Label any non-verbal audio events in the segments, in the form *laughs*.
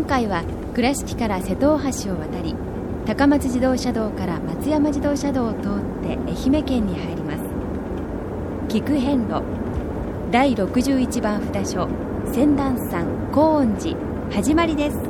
今回は倉敷から瀬戸大橋を渡り高松自動車道から松山自動車道を通って愛媛県に入ります。菊遍路第61番札所仙南山高恩寺始まりです。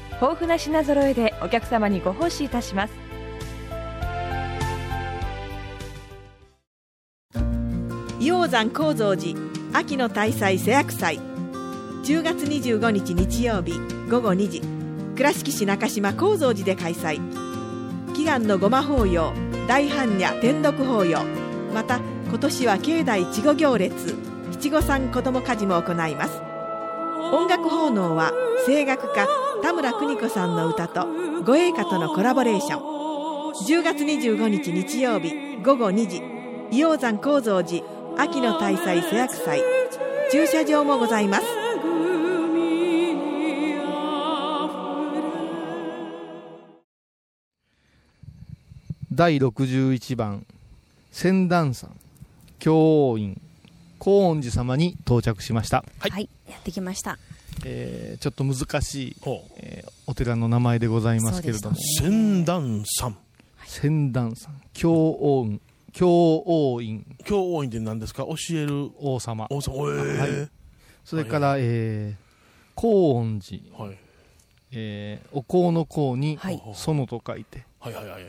豊富な品揃えでお客様にご奉仕いたします。硫黄山高蔵寺秋の大祭瀬薬祭。10月25日日曜日午後2時。倉敷市中島高蔵寺で開催。祈願のごま法要大般若天読法要また今年は境内稚児行列。七五三子ども家事も行います。音楽奉納は声楽家田村邦子さんの歌と護衛歌とのコラボレーション。10月25日日曜日午後2時硫黄山高蔵寺秋の大祭瀬薬祭。駐車場もございます。第61番仙壇山教王院高恩寺様に到着しました、はい、やってきました。えーちょっと難しい、えーお寺の名前でございますけれども、仙壇山。仙壇山。教王院。教王院。教王院って何ですか？教える。王様。王様。えはい。それから、えー高恩寺、ーはい。えーお香の香にはい。園と書いてはいはいはい。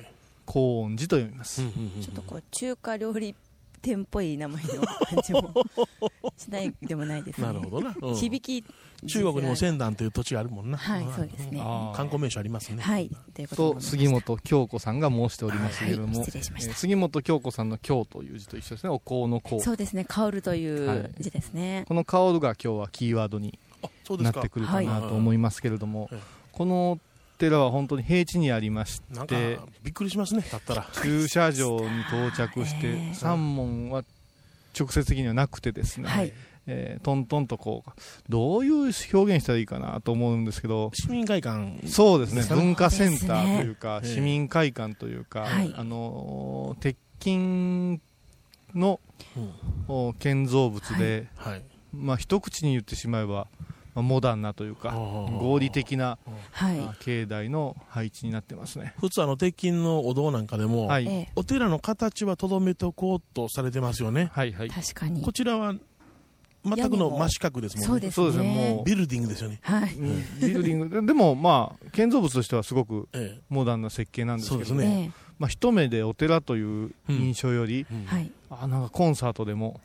高恩寺と読みます、ちょっとこう中華料理店っぽい名前の感じも *laughs* しないでもないですね。なるほどな、うん。響き中国にも仙壇という土地があるもんな。はいんそうですね。観光名所ありますね。はいということと杉本京子さんが申しておりますけれども、はい失礼しました。えー杉本京子さんの京という字と一緒ですねお香の香。そうですね香るという字ですね。この香るが今日はキーワードになってくるかなと思いますけれども、はい。この寺は本当に平地にありましてびっくりしますねだったら。駐車場に到着して、えー三門は直接的にはなくてですね、はい。えートントンとこうどういう表現したらいいかなと思うんですけど市民会館。そうですね文化センターというか、ええ市民会館というか、はい。あのー鉄筋の、う建造物で、はい。まあ一口に言ってしまえば、まあ、モダンなというか合理的なはい。あ境内の配置になってますね。普通あの鉄筋のお堂なんかでも、はい、ええ。お寺の形はとどめておこうとされてますよね。はいはい。確かに。こちらは全くの真四角ですもんね。そうですそうですねね。もう。ビルディングですよね、はい。うん。ビルディング。ででもまあ建造物としてはすごくえモダンな設計なんですけどね。えまあ、一目でお寺という印象より、えうん。えはい。あなんかコンサートでも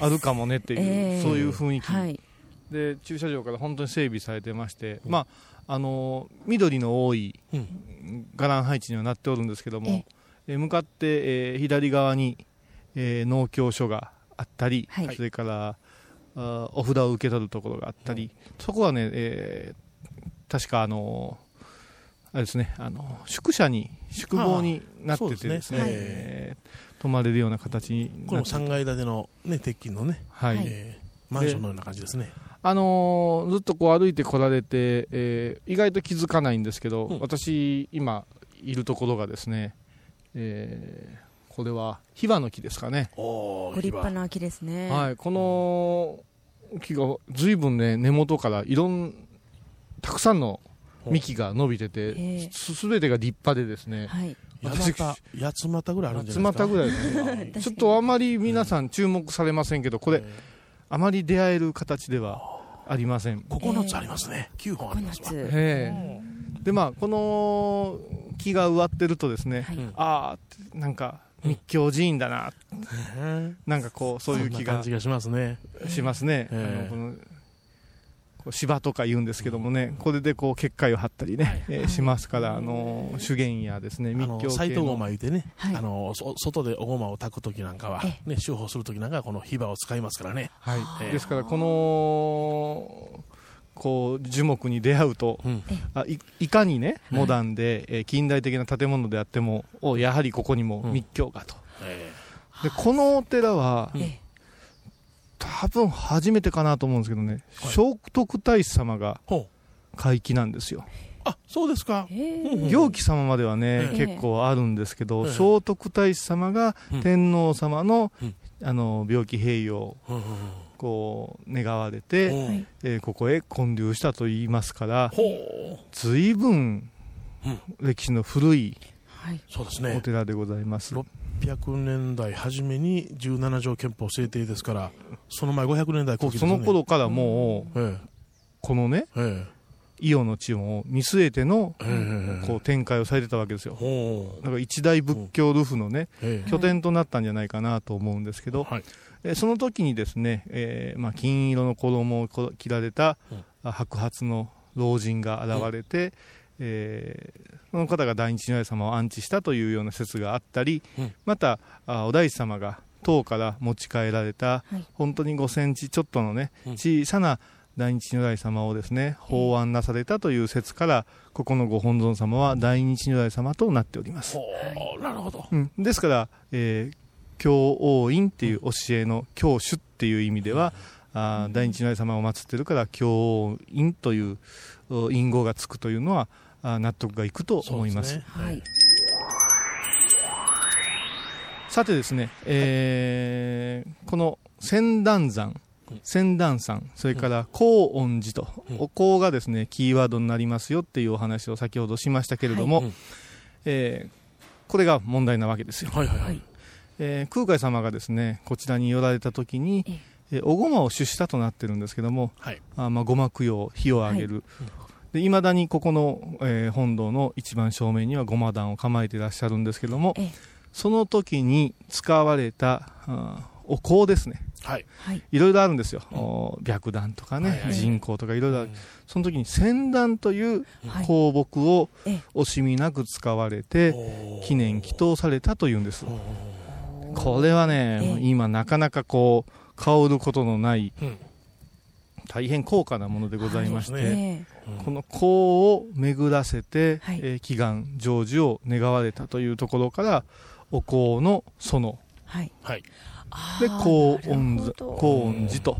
あるかもねっていう、ええ。そういう雰囲気、はい。で駐車場から本当に整備されてまして、まああのー緑の多いうん。伽藍配置にはなっておるんですけども、ええ。ー向かって、えー左側に、えー農協所があったり、はい。それからあーお札を受け取るところがあったり、そこはね、えー確かあのーあれですね、あの宿舎に宿坊になっててですね泊まれるような形にこれもなって3階建ての、ね、鉄筋のね、はいはい。えーマンションのような感じですね。あのーずっとこう歩いてこられて、えー意外と気づかないんですけど、うん。私今いるところがですね、えーこれはヒバの木ですかね、おご立派な木ですね。はい、この木が随分ね根元からいろんたくさんの幹が伸びてて、えすすべてが立派でですね、はい。私八股八股ぐらいあるんじゃ八ないですか？股ぐらいですね。*laughs* ちょっとあまり皆さん注目されませんけど、これ、あまり出会える形ではありません。9つありますね。9本あコりますわ。ええ。でまあこの木が植わってるとですね、はい。ああなんか密教寺院だな、ねなんかこうそういう気がしますね。しますね、ええあのこの芝とか言うんですけどもね、これでこう結界を張ったりね、えーしますから、あの修験やですねあ密教の。斎藤ご系のま言うてね、はい。あのそ外でおごまを炊くときなんかは、えね、手法するときなんかはこの火場を使いますからね、はい。ええですからこのこう樹木に出会うと、うん。あいいかにねモダンで、えー近代的な建物であってもおやはりここにも密教がと、え。でこのお寺は、ええ多分初めてかなと思うんですけどね、はい。聖徳太子様がほう。開基なんですよ。あそうですか、ええ行基様まではね、ええ。結構あるんですけど、ええ。聖徳太子様がうん。天皇様の,、うん。あの病気併用をこう願われて、う。えーここへ建立したといいますからほう。随分うん。歴史の古いはい。おそうですね。寺でございます、600年代初めに17条憲法制定ですからその前500年代後期ですそねの頃からもうえこのねええ。伊予の地を見据えてのええ。えこう展開をされてたわけですよ。だから一大仏教ルフのねええ。拠点となったんじゃないかなと思うんですけど、はその時にですね、えーまあ、金色の衣をこ着られた、白髪の老人が現れて、えーその方が大日如来様を安置したというような説があったり、うん。またあお大師様が唐から持ち帰られた、はい。本当に5センチちょっとのね、うん。小さな大日如来様をですね法案なされたという説からここのご本尊様は大日如来様となっております。なるほど。うん、ですから、えー教王院っていう教えの教主っていう意味では、あー大日如来様を祀ってるから教王院というお隠語がつくというのは納得がいくと思います。そうでねはい。さてですね、えーこの仙断山うん。仙断山それから高恩寺と、うん。お香がですねキーワードになりますよっていうお話を先ほどしましたけれども、うん。えーこれが問題なわけですよ。はいはいはい。えー空海様がですねこちらに寄られた時にええ、えーおごまを出したとなってるんですけども、はい。あまあ、ごま供養火をあげる、で未だにここの、えー本堂の一番正面にはごま壇を構えていらっしゃるんですけどもええ。その時に使われたあお香ですね。はい。はい。いろいろあるんですよ、お白檀とかね、はいはい。人工とかいろいろある、その時に仙檀というはい。香木をええ。惜しみなく使われて、おー。記念祈祷されたというんです、これはね、ええ。今なかなかこう香ることのないうん。大変高価なものでございまして、はいこの香を巡らせて、はい。えー祈願成就を願われたというところからお香の園えはい。はい。で高音高音寺と。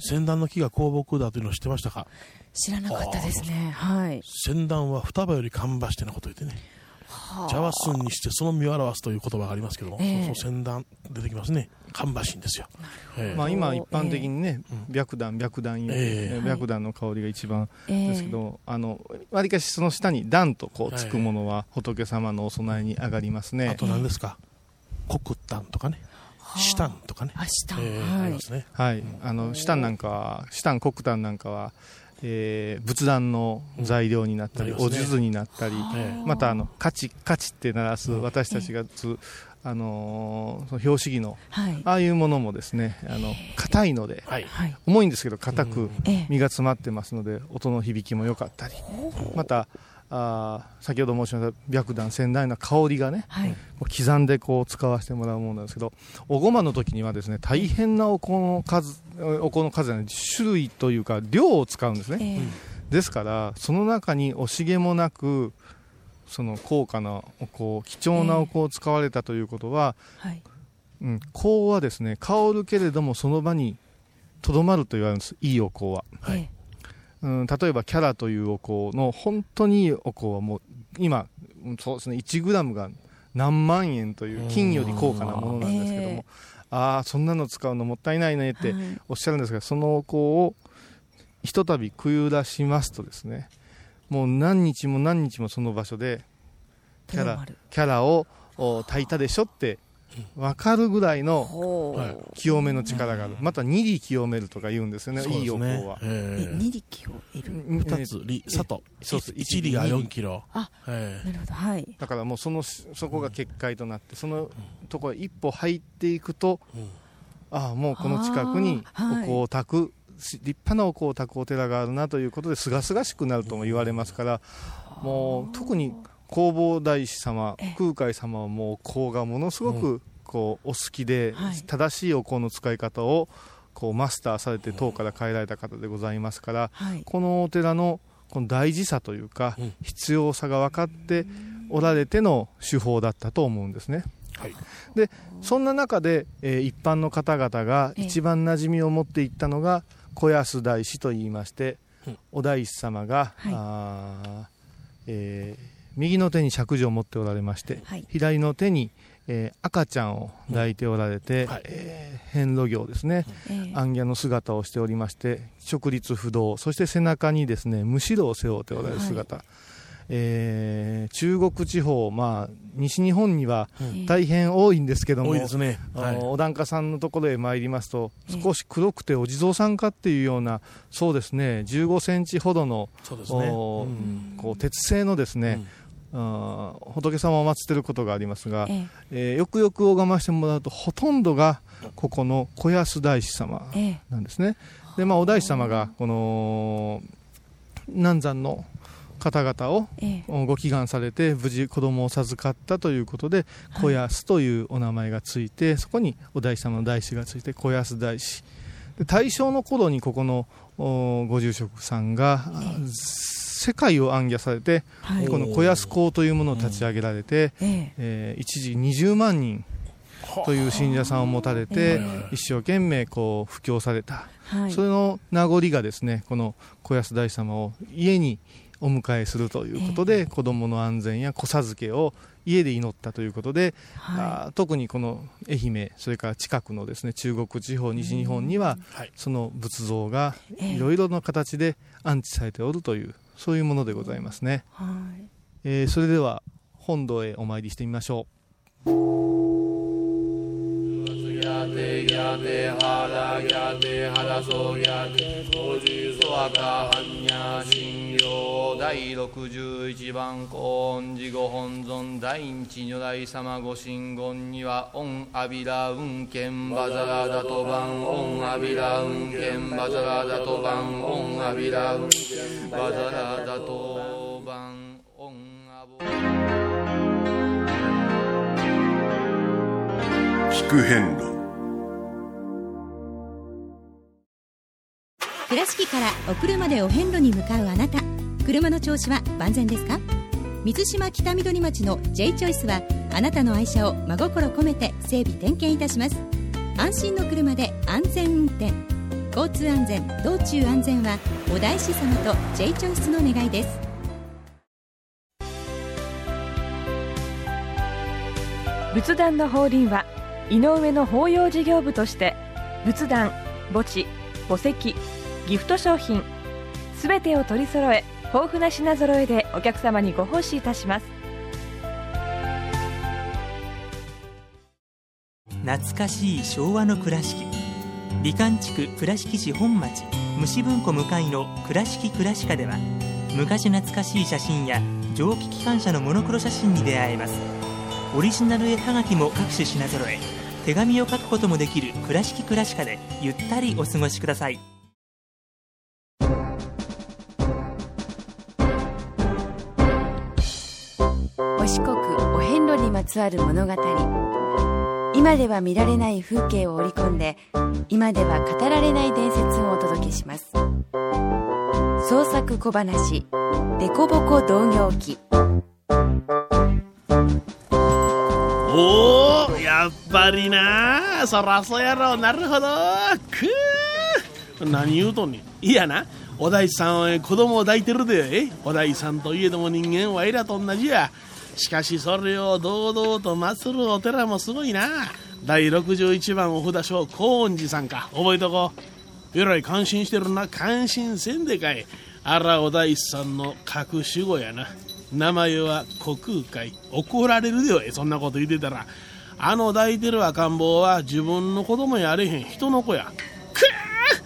仙壇の木が香木だというのを知ってましたか？知らなかったですね。はい。仙壇は双葉より芳しってなこと言ってね茶は寸にしてその身を表すという言葉がありますけども、ええ。そうそう仙壇出てきますね。芳しいんですよ、ええ。まあ、今一般的にね、うん。白檀白檀いう、えええ。ー白檀の香りが一番ええですけど、あのわりかしその下に檀とこうつくものは仏様のお供えに上がりますね、あと何ですか？黒檀とかね。紫檀とかね、あしたええあはい。りますね。はい、あのシタンなんかは、シタン黒檀なんかは、えー仏壇の材料になったり、うんなりますね。お数珠になったり、えまたあのカチカチって鳴らす私たちがつ、あのーその標識のはい。ああいうものもですね、あの硬いので重いんですけど硬くええ。身が詰まってますので音の響きも良かったり、またあー先ほど申しました白檀仙台の香りがね、はい。刻んでこう使わせてもらうものなんですけどおごまの時にはですね大変なお香の数お香の数じゃない種類というか量を使うんですね、ええ。ですからその中に惜しげもなくその高価なお香貴重なお香を使われたということは、はい。うん、香はですね香るけれどもその場にとどまると言われるんです。いいお香は、えうん、例えばキャラというお香の本当にいいお香はもう今うんそうですね 1g が何万円という金より高価なものなんですけども、ええ。ああそんなの使うのもったいないねってはい。おっしゃるんですがそのお香をひとたびくゆらしますとですねもう何日も何日もその場所でキャラキャラを炊いたでしょって分かるぐらいの清めの力がある、また2里清めるとか言うんですよね、いいお香は。え2里清める？2つ、里、里、そうす1里が4キロ。あ、なるほど、はい。だからもうその、そこが結界となって、そのところ一歩入っていくと、ああ、もうこの近くにお香を炊く、立派なお香を炊くお寺があるなということで、すがすがしくなるとも言われますから、もう特に弘法大師様空海様はもう香がものすごくこうお好きで、正しいお香の使い方をこうマスターされて唐から変えられた方でございますから、このお寺のこの大事さというか、必要さが分かっておられての手法だったと思うんですね。はい、でそんな中で、えー、一般の方々が一番馴染みを持っていったのが小安大師といいまして、お大師様が、はい、あえー右の手に釈状を持っておられまして、はい、左の手に、えー、赤ちゃんを抱いておられて、うん。はい、えー、遍路行ですね、行脚の姿をしておりまして直立不動そして背中にですねむしろを背負っておられる姿、はい、えー、中国地方、まあ、西日本には大変多いんですけども、ね。はい、お檀家さんのところへ参りますと、少し黒くてお地蔵さんかっていうような、そうですね、15センチほどの、ね。こう鉄製のですね、うんあ仏様を祀っていることがありますが、ええ。えー、よくよく拝ましてもらうとほとんどがここの小安大師様なんですね、え、でまあ、お大師様がこの南山の方々をご祈願されて無事子供を授かったということで小安というお名前がついてそこにお大師様の大師がついて小安大師。大正の頃にここのご住職さんが、世界を暗記されて、はい、この小安校というものを立ち上げられて、うん、えー、一時20万人という信者さんを持たれて、一生懸命こう布教された、はい、それの名残がですねこの小安大師様を家にお迎えするということで、えー、子どもの安全や子授けを家で祈ったということで、はい、特にこの愛媛それから近くのですね中国地方西日本には、その仏像がいろいろな形で安置されておるというそういうものでございますね、はい。えー、それでは本堂へお参りしてみましょう第61番公恩寺ご本尊大日如来様ご神言には御阿弥陀運剣バザラダトバン御阿弥陀運剣バザラダトバン御阿弥陀運剣バザラダトバン御阿弥聞く遍路倉敷からお車でお遍路に向かうあなた。車の調子は万全ですか？水島北緑町の J チョイスはあなたの愛車を真心込めて整備点検いたします。安心の車で安全運転。交通安全道中安全はお大師様と J チョイスの願いです。仏壇の法輪は井上の法要事業部として仏壇墓地墓石ギフト商品。すべてを取り揃え豊富な品揃えでお客様にご奉仕いたします。懐かしい昭和の倉敷。美観地区倉敷市本町虫文庫向かいの「倉敷倉歯科」では昔懐かしい写真や蒸気機関車のモノクロ写真に出会えます。オリジナル絵はがきも各種品揃え手紙を書くこともできる「倉敷倉歯科」でゆったりお過ごしください。つわる物語。今では見られない風景を織り込んで今では語られない伝説をお届けします。創作小話「デコボコ同業記」おおやっぱりな。そらそうやろなるほど。く何言うとんねん。いやな。お大師さんは子供を抱いてるで。お大師さんといえども人間はエラと同じや。しかしそれを堂々と祀るお寺もすごいな。第61番お札所高恩寺さんか。覚えとこう。えらい感心してるな。感心せんでかい。荒尾大師さんの隠し子やな。名前は虚空海怒られるでよそんなこと言ってたら。あの抱いてる赤ん坊は自分の子供やれへん。人の子や。く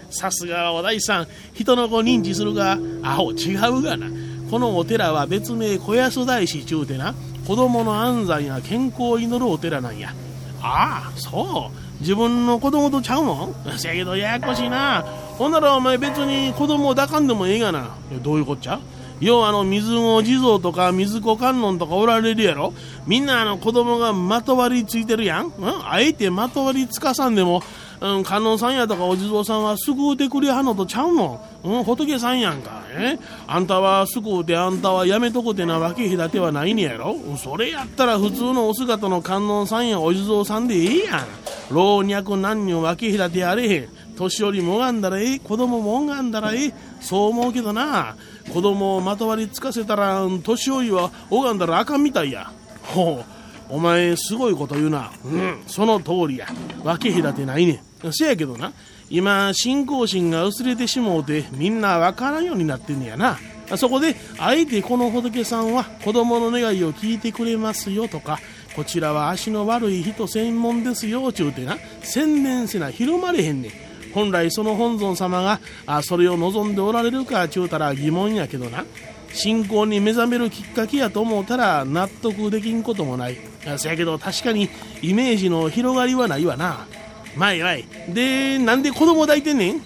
ー！さすがお大師さん。人の子認知するがアホ違うがな。このお寺は別名小安大師ちゅうてな子供の安産や健康を祈るお寺なんや。ああそう。自分の子供とちゃうの *laughs* せやけどややこしいな。ほんならお前別に子供を抱かんでもええがな。どういうこっちゃ？要はあの水子地蔵とか水子観音とかおられるやろ？みんなあの子供がまとわりついてるやん、うん、あえてまとわりつかさんでも、うん、観音さんやとかお地蔵さんは救うてくれはんのとちゃうの、うん、仏さんやんか。え？あんたは救うてあんたはやめとこてなわけ隔てはないねやろ。それやったら普通のお姿の観音さんやお地蔵さんでええやん。老若男女分け隔てあれへん。年寄りもがんだらええ子供もがんだらええ。そう思うけどな。子供をまとわりつかせたら年寄りは拝んだらあかんみたいや。ほう。お前すごいこと言うな。うんその通りや。分け隔てないねん。せやけどな。今信仰心が薄れてしもうてみんな分からんようになってんねやな。そこであえてこの仏さんは子供の願いを聞いてくれますよとかこちらは足の悪い人専門ですよちゅうてな宣伝せな広まれへんねん。本来その本尊様があそれを望んでおられるかちゅうたら疑問やけどな。信仰に目覚めるきっかけやと思うたら納得できんこともない。せやけど確かにイメージの広がりはないわな。まいまい。でなんで子供抱いてんねん？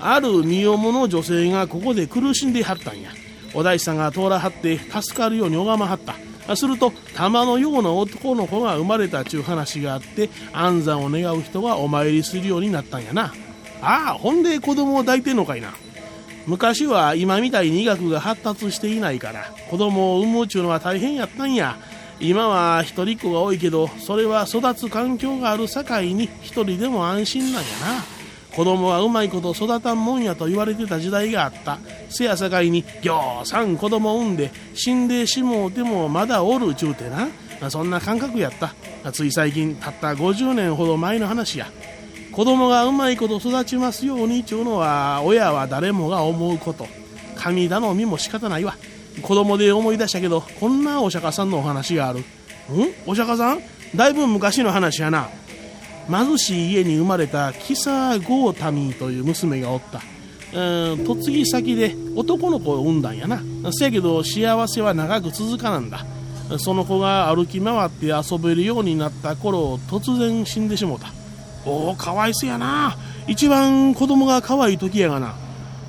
ある身重の女性がここで苦しんではったんや。お大師さんが通らはって助かるように拝まはった。すると玉のような男の子が生まれたちゅう話があって安産を願う人はお参りするようになったんやな。ああほんで子供を抱いてんのかいな。昔は今みたいに医学が発達していないから子供を産むちゅうのは大変やったんや。今は一人っ子が多いけどそれは育つ環境がある境に一人でも安心なんやな。子供はうまいこと育たんもんやと言われてた時代があった。せやさかいにぎょうさん子供産んで死んでしもうてもまだおるちゅうてな。そんな感覚やった。つい最近たった50年ほど前の話や。子供がうまいこと育ちますようにちゅうのは親は誰もが思うこと。神頼みも仕方ないわ。子供で思い出したけどこんなお釈迦さんのお話がある。ん？お釈迦さん？だいぶ昔の話やな。貧しい家に生まれたキサゴータミーという娘がおった。うん嫁ぎ先で男の子を産んだんやな。せやけど幸せは長く続かなんだ。その子が歩き回って遊べるようになった頃突然死んでしもた。おおかわいそやな。一番子供が可愛い時やがな。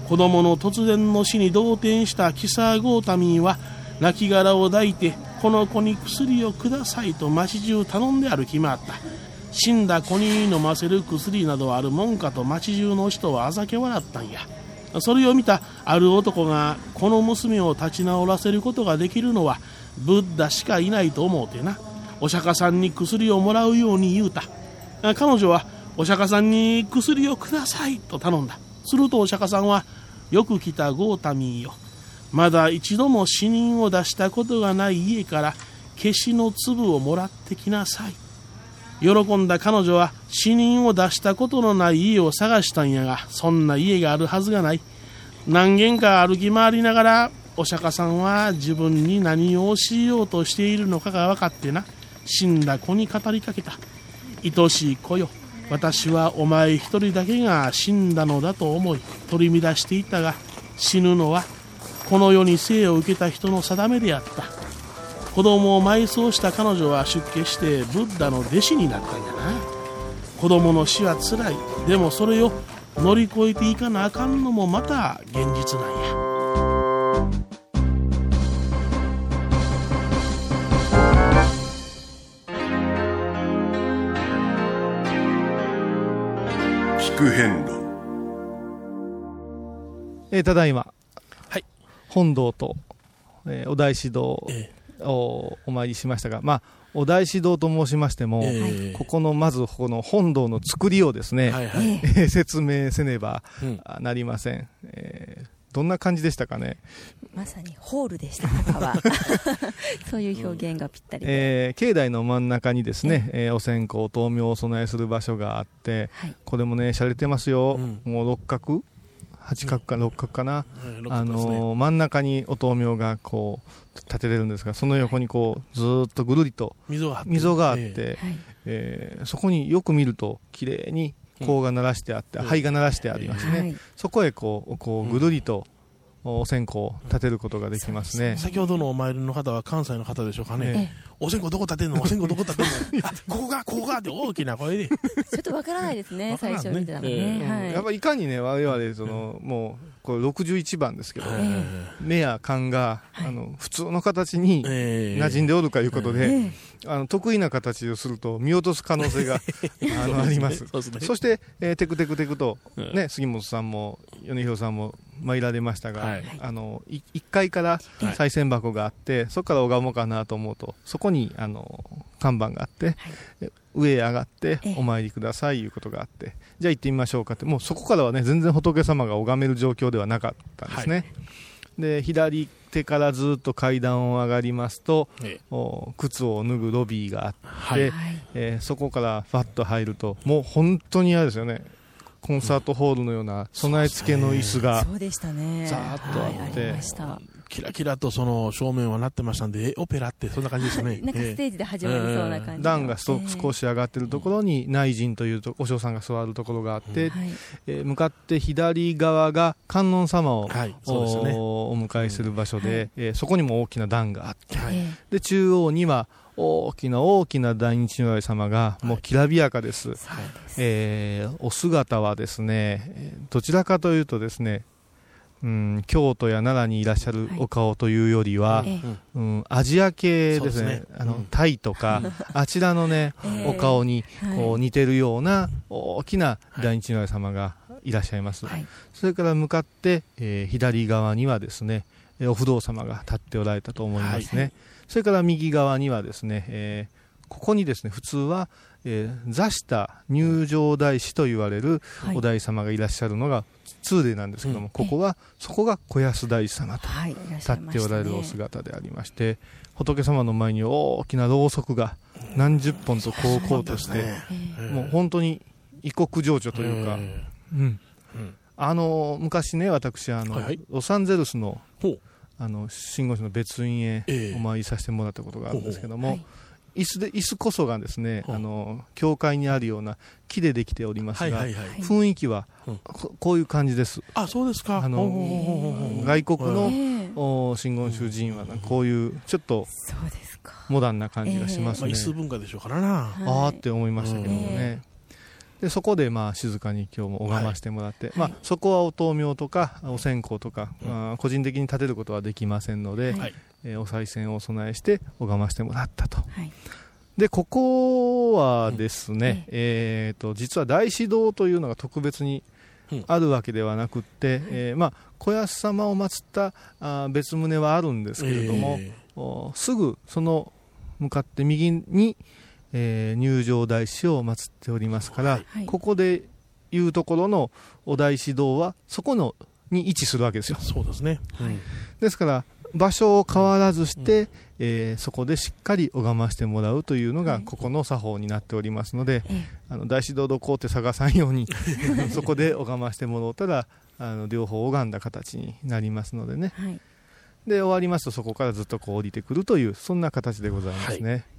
子供の突然の死に動転したキサーゴータミーは亡骸を抱いてこの子に薬をくださいと町中頼んで歩き回った。死んだ子に飲ませる薬などあるもんかと町中の人はあざけ笑ったんや。それを見たある男がこの娘を立ち直らせることができるのはブッダしかいないと思うてな。お釈迦さんに薬をもらうように言うた。彼女はお釈迦さんに薬をくださいと頼んだ。するとお釈迦さんはよく来たゴータミーよ。まだ一度も死人を出したことがない家から消しの粒をもらってきなさい。喜んだ彼女は死人を出したことのない家を探したんやがそんな家があるはずがない。何軒か歩き回りながらお釈迦さんは自分に何を教えようとしているのかが分かってな死んだ子に語りかけた。愛しい子よ。私はお前一人だけが死んだのだと思い取り乱していたが死ぬのはこの世に生を受けた人の定めであった。子供を埋葬した彼女は出家してブッダの弟子になったんやな。子供の死はつらい。でもそれを乗り越えていかなあかんのもまた現実なんや。聞遍路。えーただいま、はい。本堂と、えーお大師堂をお参りしましたが、まあ、お大師堂と申しましても、ええ。ここのまずこの本堂の作りをですね、はいはいえー説明せねばなりません、えーどんな感じでしたかね？まさにホールでした、中は。*laughs* そういう表現がぴったりで。えー境内の真ん中にですね、えーお線香、灯明をお供えする場所があって、はいこれもね、洒落てますよ。うんもう六角？八角か六角かな？えーあのー真ん中にお灯明がこう立てれるんですが、その横にこうずーっとぐるりと溝があってえはい。えーそこによく見ると綺麗に香が鳴らしてあって、うん灰が鳴らしてありますね、はい。そこへこうこうぐるりとお線香を立てることができますね。え。先ほどのお参りの方は関西の方でしょうかえね、お線香どこ立てんの？お線香どこ立てんの？*laughs* あここがここがって大きな声で。ちょっとわからないですね、最初見てたのえね。えはい。やっぱりいかにね、我々その、もうこれ61番ですけど、え目や勘が、あの普通の形にえ馴染んでおるかいうことで、えあの得意な形をすると見落とす可能性が *laughs* あのあります。そうですね。そして、えーテクテクテクと、うん。ね、杉本さんも米広さんも参られましたが、はい。あのい1階からはい。賽銭箱があって、そこから拝もうかなと思うと、そこにあの看板があって、え上へ上がってええ。お参りくださいいうことがあって、じゃあ行ってみましょうかって、もうそこからはね、全然仏様が拝める状況ではなかったんですね。はい。で左手からずっと階段を上がりますと、ええ。お靴を脱ぐロビーがあって、はい。はい。えーそこからファッと入ると、もう本当にあれですよね、コンサートホールのような備え付けの椅子が、そうでしたね。ざーっとあってはいありました。キラキラとその正面はなってましたんで、えオペラってそんな感じでしたね。*laughs* なんかステージで始まりそうな感じの。段が少し上がってるところに内陣というとお嬢さんが座るところがあって、はい。えー向かって左側が観音様を、はいそうですねおお迎えする場所で、えーそこにも大きな段があって、はいえで中央には大きな大きな大日如来様がもうきらびやかです。えそうです。えーお姿はですね、えーどちらかというとですね、うん、京都や奈良にいらっしゃるお顔というよりは、ええうん、アジア系ですね、ねあのうんタイとか、*laughs* あちらのね、ええお顔にはいこう似てるような大きな大日如来様がいらっしゃいます。はい。それから向かって、えー左側にはですね、えーお不動様が立っておられたと思いますね。はいそれから右側にはですね、えーここにですね、普通は、えー座下入場大師と言われるはい。お大師様がいらっしゃるのが通例なんですけども、うんここは、そこが小安大師様と立っておられるお姿でありまして、仏様の前に大きなろうそくが何十本とこうこうとして、もう本当に異国情緒というか、えうん。うん。あの昔ね、私あの、はいはい。ロサンゼルスのほうあの信号所の別院へええお参りさせてもらったことがあるんですけども、はい椅子で椅子こそがですね、あの教会にあるような木でできておりますが、はいはいはい。雰囲気はうんここういう感じです。あ、そうですか。あの外国のええお真言宗寺院はなこういうちょっとそうですか。モダンな感じがしますまあ、ね。椅子文化でしょうからな。ああって思いましたけどもうんね。でそこでまあ静かに今日も拝ましてもらって、まはい。あ、そこはお灯明とかお線香とか、あー個人的に立てることはできませんので、はい。はい。えーお賽銭をお供えして拝ましてもらったと。はい。で、ここはですね、えーと、実は大師堂というのが特別にうん。あるわけではなくって、えーまあ、小安様を祀ったあー別棟はあるんですけれども、えおすぐその向かって右に、えー入場大師を祀っておりますから、はい。ここでいうところのお大師堂はそこのに位置するわけですよ。ーそうですね。うん。ですから場所を変わらずして、えーそこでしっかり拝ましてもらうというのがここの作法になっておりますので、えあの大師堂どこうって探さんように *laughs* そこで拝ましてもらおうたらあの両方拝んだ形になりますのでね。えはい。で終わりますとそこからずっとこう降りてくるというそんな形でございますね、聞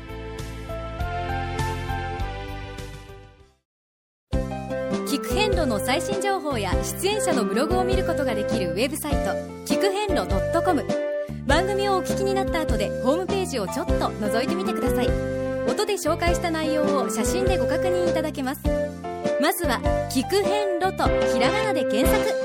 出演者のブログを見ることができるウェブサイト聞く遍路 .com 番組をお聞きになった後でホームページをちょっと覗いてみてください。音で紹介した内容を写真でご確認いただけます。まずは「聞く遍路」とひらがなで検索。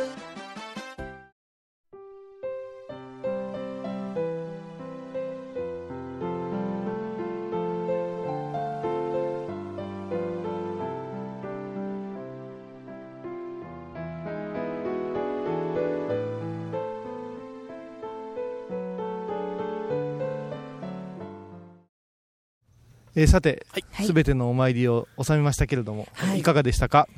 えーさてはい。すべ、てのお参りを収めましたけれども、はい。い、かがでしたか？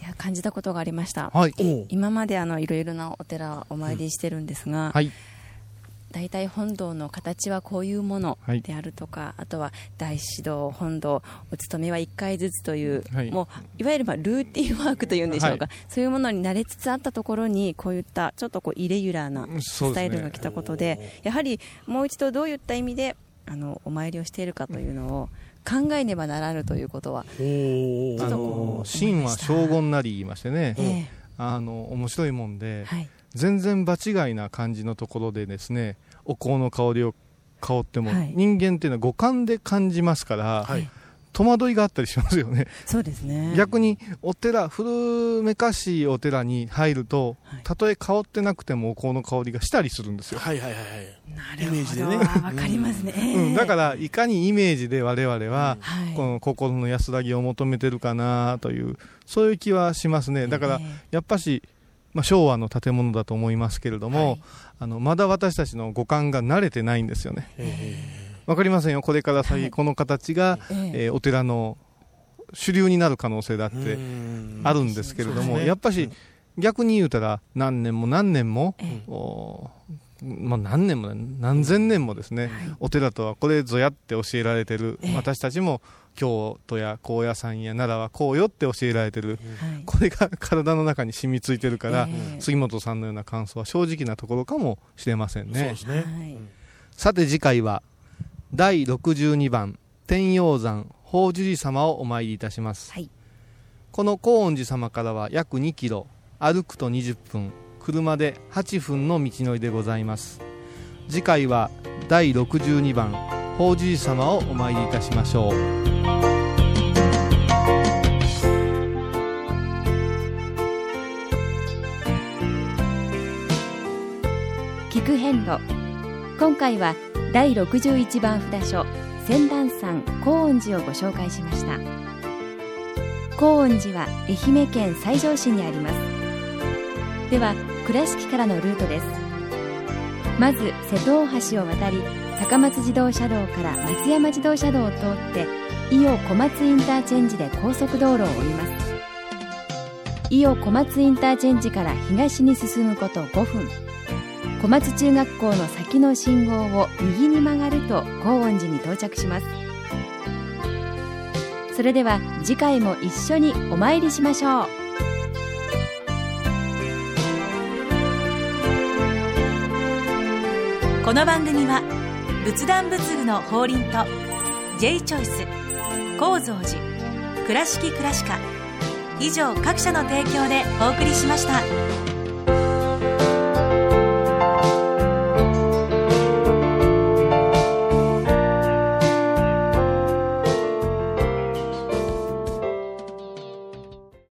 いや感じたことがありました、はい。今まであのいろいろなお寺お参りしてるんですが、はい。大体本堂の形はこういうものはい。であるとか、あとは大師堂、本堂、お勤めは1回ずつという、はい。もういわゆるまあルーティンワークというんでしょうか、はそういうものに慣れつつあったところに、こういったちょっとこうイレギュラーなスタイルねが来たことで、やはりもう一度どういった意味であのお参りをしているかというのを考えねばならぬということは、あちょっとのこう真は将軍なり言いましてね、えあの面白いもんで、えはい、全然場違いな感じのところでですねお香の香りを香っても、はい。人間っていうのは五感で感じますから、はい戸惑いがあったりしますよね、そうですね。逆にお寺古めかしいお寺に入ると、はい。たとえ香ってなくてもお香の香りがしたりするんですよ、はいはいはいはい。なるほど。イメージでね。わかりますね。うん、だからいかにイメージで我々は、はい。この心の安らぎを求めてるかなというそういう気はしますね。だからえやっぱし、まあ、昭和の建物だと思いますけれども、はい。あのまだ私たちの五感が慣れてないんですよねわかりませんよ。これから先、はい。この形が、ええ。えーお寺の主流になる可能性だってあるんですけれども、ね。やっぱし、逆に言うたら何年も何年も、まあ、何年も何千年もですね、お寺とはこれぞやって教えられてる、ええ。私たちも京都や高野山や奈良はこうよって教えられてる、はい。これが体の中に染みついてるから、ええ。杉本さんのような感想は正直なところかもしれませんね。そうですね。はい。さて次回は第62番天陽山法樹寺様をお参りいたします、はい。この高恩寺様からは約2キロ歩くと20分車で8分の道のりでございます。次回は第62番法樹寺様をお参りいたしましょう。聞く遍路。今回は第61番札所仙壇山高恩寺をご紹介しました。高恩寺は愛媛県西条市にあります。では倉敷からのルートです。まず瀬戸大橋を渡り高松自動車道から松山自動車道を通って伊予小松インターチェンジで高速道路を降ります。伊予小松インターチェンジから東に進むこと5分。小松中学校の先の信号を右に曲がると高恩寺に到着しますそれでは次回も一緒にお参りしましょうこの番組は仏壇仏具の法輪と J チョイス構造寺倉敷倉歯科以上各社の提供でお送りしました。